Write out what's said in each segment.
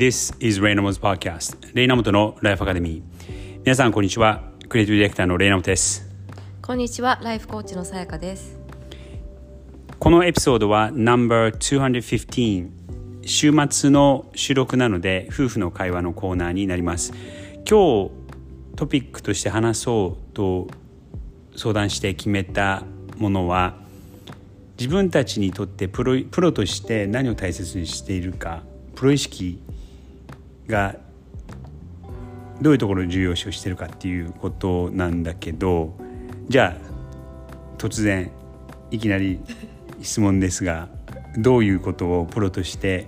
This is レイナモズ Podcast レイナモトのライフアカデミー皆さんこんにちは。クリエイティブディレクターのレイナモトです。こんにちは。ライフコーチのさやかです。このエピソードは No.215 週末の収録なので夫婦の会話のコーナーになります。今日トピックとして話そうと相談して決めたものは自分たちにとってプロプロとして何を大切にしているかプロ意識がどういうところを重要視をしてるかっていうことなんだけどじゃあ突然いきなり質問ですがどういうことをプロとして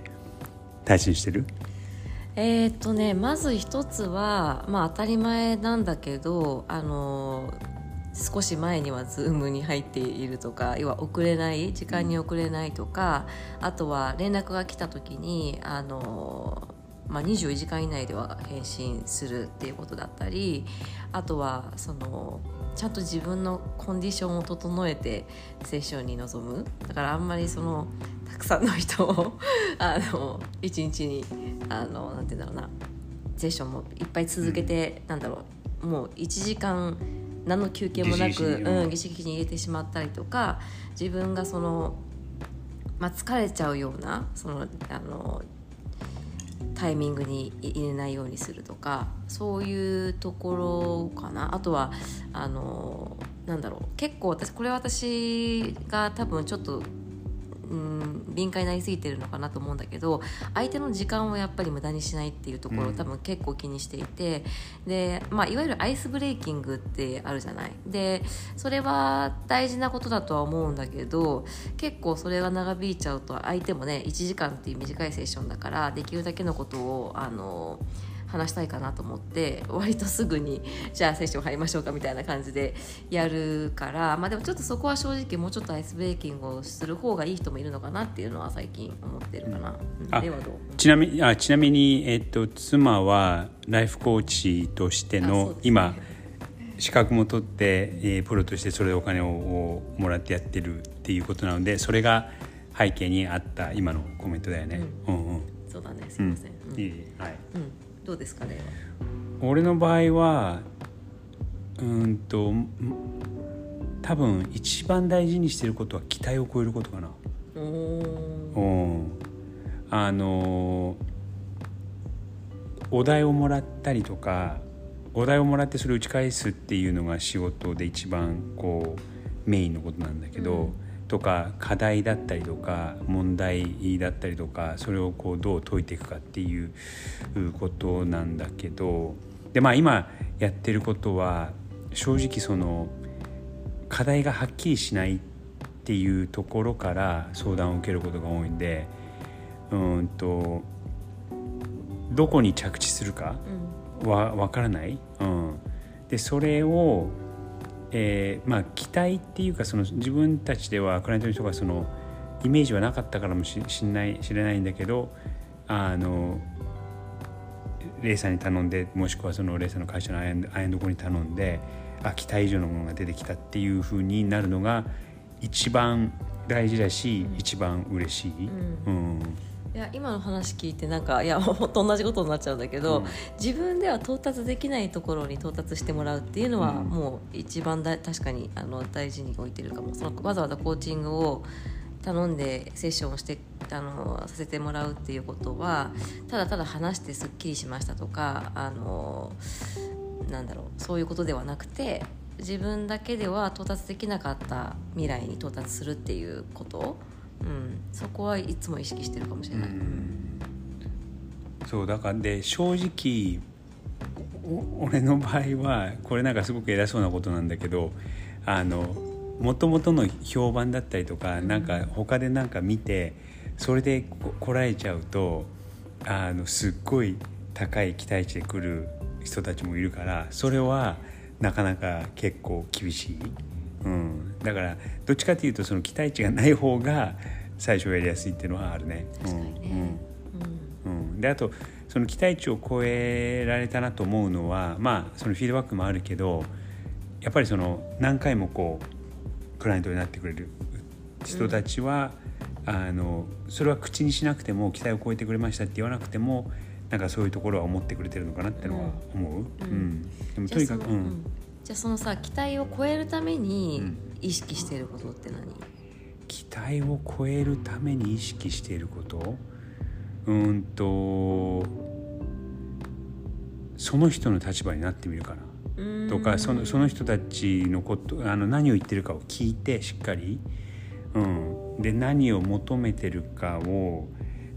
大切にしてる？えー、っとねまず一つはまあ当たり前なんだけどあの少し前には Zoom に入っているとか要は遅れない時間に遅れないとかあとは連絡が来た時にあの、まあ、24時間以内では返信するっていうことだったりあとはそのちゃんと自分のコンディションを整えてセッションに臨む。だからあんまりそのたくさんの人を あの一日にあのなんて言うんだろうなセッションもいっぱい続けて、うん、なんだろうもう1時間何の休憩もなくうん、儀式に入れてしまったりとか自分がその、まあ、疲れちゃうようなそのあのタイミングに入れないようにするとかそういうところかな。あとはあのなんだろう。結構私これ私が多分ちょっと敏感になりすぎてるのかなと思うんだけど相手の時間をやっぱり無駄にしないっていうところを多分結構気にしていて、うん、で、まあ、いわゆるアイスブレイキングってあるじゃない？でそれは大事なことだとは思うんだけど結構それが長引いちゃうと相手もね1時間っていう短いセッションだからできるだけのことをあの話したいかなと思って割とすぐに じゃあセッション入りましょうかみたいな感じでやるからまあでもちょっとそこは正直もうちょっとアイスブレーキングをする方がいい人もいるのかなっていうのは最近思ってるかな。う？ん、ちなみにあちなみに、えっと、妻はライフコーチとしての、ね、今資格も取って、えー、プロとしてそれでお金をもらってやってるっていうことなのでそれが背景にあった今のコメントだよね。うん、うんうん、そうだね。すいません。うん、いいはい。うんどうですかね俺の場合はうんと多分一番大事にしてることは期待を超えることかな。おあのお題をもらったりとかお題をもらってそれを打ち返すっていうのが仕事で一番こうメインのことなんだけど、うん、とか課題だったりとか問題だったりとかそれをこうどう解いていくかっていうことなんだけどでまあ今やってることは正直その課題がはっきりしないっていうところから相談を受けることが多いんでうんとどこに着地するかは分からない。うん、でそれをえー、まあ期待っていうかその自分たちではクライアントの人がそのイメージはなかったからもししんない知れないんだけどあのレイさんに頼んでもしくはそのレイさんの会社のアイアンドコに頼んであ期待以上のものが出てきたっていうふうになるのが一番大事だし、うん、一番嬉しい。うん、うんいや今の話聞いてなんかいや 本当同じことになっちゃうんだけど、うん、自分では到達できないところに到達してもらうっていうのは、もう一番だ確かにあの大事に置いてるかも。そのわざわざコーチングを頼んでセッションをしてあのさせてもらうっていうことはただただ話してすっきりしましたとかあのなんだろうそういうことではなくて自分だけでは到達できなかった未来に到達するっていうことうん、そこはいつも意識してるかもしれない。うん、そうだからで正直俺の場合はこれなんかすごく偉そうなことなんだけどあのもともとの評判だったりとかなんか他でなんか見てそれでこらえちゃうとあのすっごい高い期待値で来る人たちもいるからそれはなかなか結構厳しい。うん、だからどっちかというとその期待値がない方が最初やりやすいっていうのはあるね。確かにね。うん、うん、であとその期待値を超えられたなと思うのはまあそのフィードバックもあるけどやっぱりその何回もこうクライアントになってくれる人たちは、うん、あのそれは口にしなくても期待を超えてくれましたって言わなくてもなんかそういうところは思ってくれてるのかなってのは思う、うん。でもとにかく、じゃあそのさ期待を超えるためにうん。意識していることって何、期待を超えるために意識していること？うーんとその人の立場になってみるかな。うん。とかそのその人たちのことあの何を言ってるかを聞いてしっかり、うん、で何を求めてるかを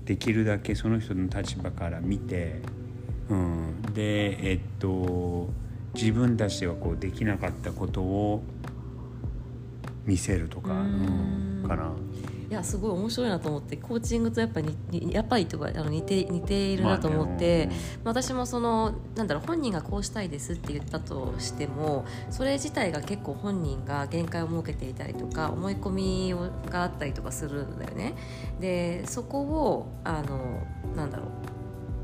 できるだけその人の立場から見て、うん、でえっと自分たちではこうできなかったことを見せるとか、かな。いやすごい面白いなと思ってコーチングとやっぱりにやっぱりとかあの似て似ているなと思って、まあね私もそのなんだろう本人がこうしたいですって言ったとしてもそれ自体が結構本人が限界を設けていたりとか思い込みをがあったりとかするんだよね。でそこをあのなんだろう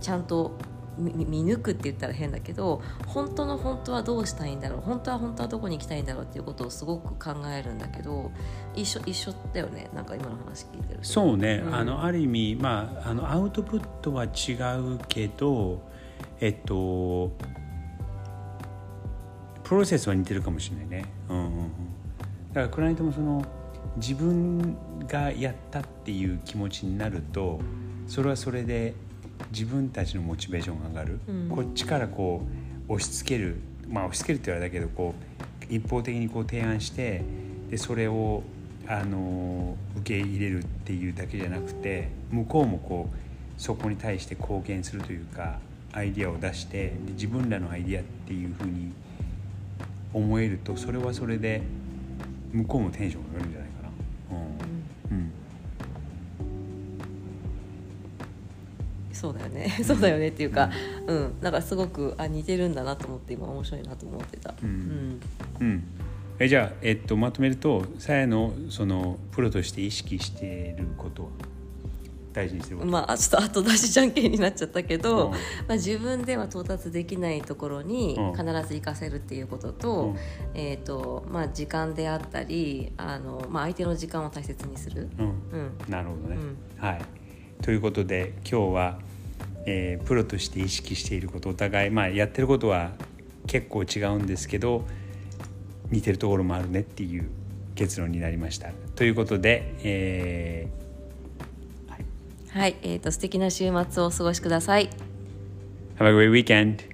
ちゃんと見見抜くって言ったら変だけど本当の本当はどうしたいんだろう本当は本当はどこに行きたいんだろうっていうことをすごく考えるんだけど一緒一緒だよねなんか今の話聞いてると。そうね、うん。あのある意味、まあ、あのアウトプットは違うけどえっとプロセスは似てるかもしれないね、うんうんうん、だからクライアントもその自分がやったっていう気持ちになるとそれはそれで自分たちのモチベーションが上がる、うん。こっちからこう押し付ける。まあ押し付けるって言われたけどこう一方的にこう提案してでそれをあの受け入れるっていうだけじゃなくて向こうもこうそこに対して貢献するというかアイディアを出してで自分らのアイディアっていうふうに思えるとそれはそれで向こうもテンションが上がるんじゃない？そうだよね。そうだよねっていうか、うん、なんかすごくあ似てるんだなと思って今面白いなと思ってた、うん。うん、えじゃあ、えっと、まとめるとさやのそのプロとして意識していることは？大事にしてること、まあちょっと後出しじゃんけんになっちゃったけど、うん。まあ、自分では到達できないところにうん。必ず活かせるっていうことと,、うん。えーとまあ、時間であったりあの、まあ、相手の時間を大切にする、うん。うん、なるほどね、うん。はい。ということで今日は、えープロとして意識していることお互い、まあ、やってることは結構違うんですけど似てるところもあるねっていう結論になりましたということで、えーはいはい、えー、と素敵な週末をお過ごしください。Have a great weekend!